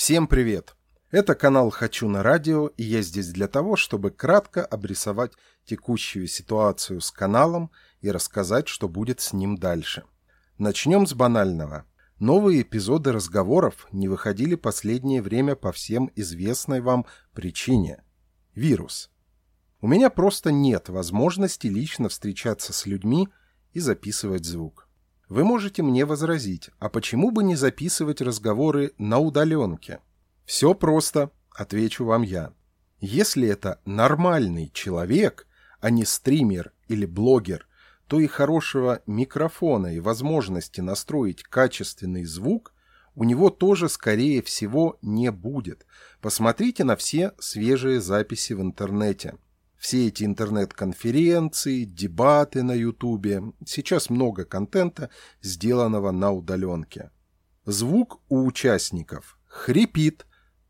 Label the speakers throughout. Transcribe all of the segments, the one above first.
Speaker 1: Всем привет! Это канал «Хочу на радио» и я здесь для того, чтобы кратко обрисовать текущую ситуацию с каналом и рассказать, что будет с ним дальше. Начнем с банального. Новые эпизоды разговоров не выходили последнее время по всем известной вам причине – вирус. У меня просто нет возможности лично встречаться с людьми и записывать звук. Вы можете мне возразить, а почему бы не записывать разговоры на удаленке? Все просто, отвечу вам я. Если это нормальный человек, а не стример или блогер, то и хорошего микрофона и возможности настроить качественный звук у него тоже, скорее всего, не будет. Посмотрите на все свежие записи в интернете – все эти интернет-конференции, дебаты на Ютубе. Сейчас много контента, сделанного на удаленке. Звук у участников хрипит,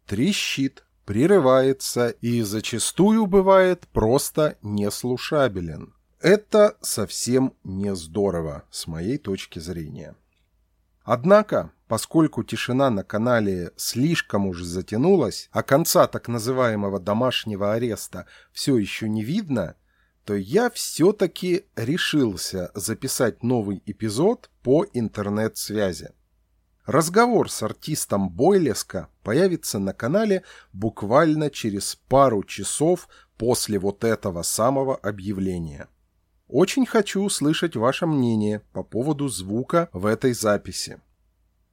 Speaker 1: трещит, прерывается и зачастую бывает просто неслушабелен. Это совсем не здорово, с моей точки зрения. Однако, поскольку тишина на канале слишком уж затянулась, а конца так называемого домашнего ареста все еще не видно, то я все-таки решился записать новый эпизод по интернет-связи. Разговор с артистом Бойлеска появится на канале буквально через пару часов после вот этого самого объявления. Очень хочу услышать ваше мнение по поводу звука в этой записи.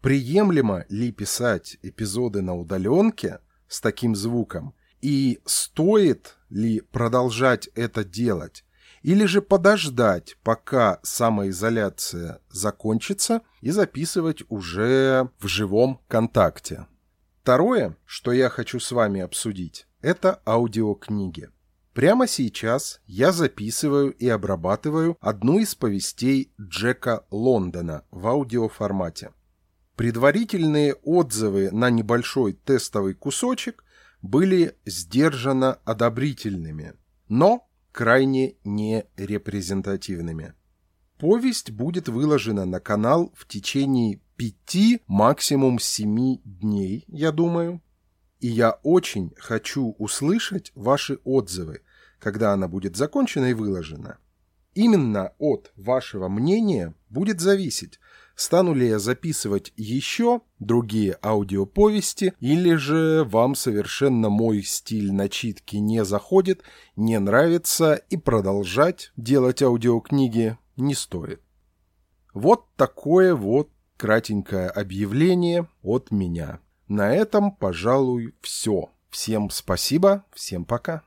Speaker 1: Приемлемо ли писать эпизоды на удаленке с таким звуком? И стоит ли продолжать это делать? Или же подождать, пока самоизоляция закончится и записывать уже в живом контакте? Второе, что я хочу с вами обсудить, это аудиокниги. Прямо сейчас я записываю и обрабатываю одну из повестей Джека Лондона в аудиоформате. Предварительные отзывы на небольшой тестовый кусочек были сдержанно одобрительными, но крайне нерепрезентативными. Повесть будет выложена на канал в течение пяти, максимум семи дней, я думаю. И я очень хочу услышать ваши отзывы, когда она будет закончена и выложена. Именно от вашего мнения будет зависеть, стану ли я записывать еще другие аудиоповести, или же вам совершенно мой стиль начитки не заходит, не нравится и продолжать делать аудиокниги не стоит. Вот такое вот кратенькое объявление от меня. На этом, пожалуй, все. Всем спасибо, всем пока.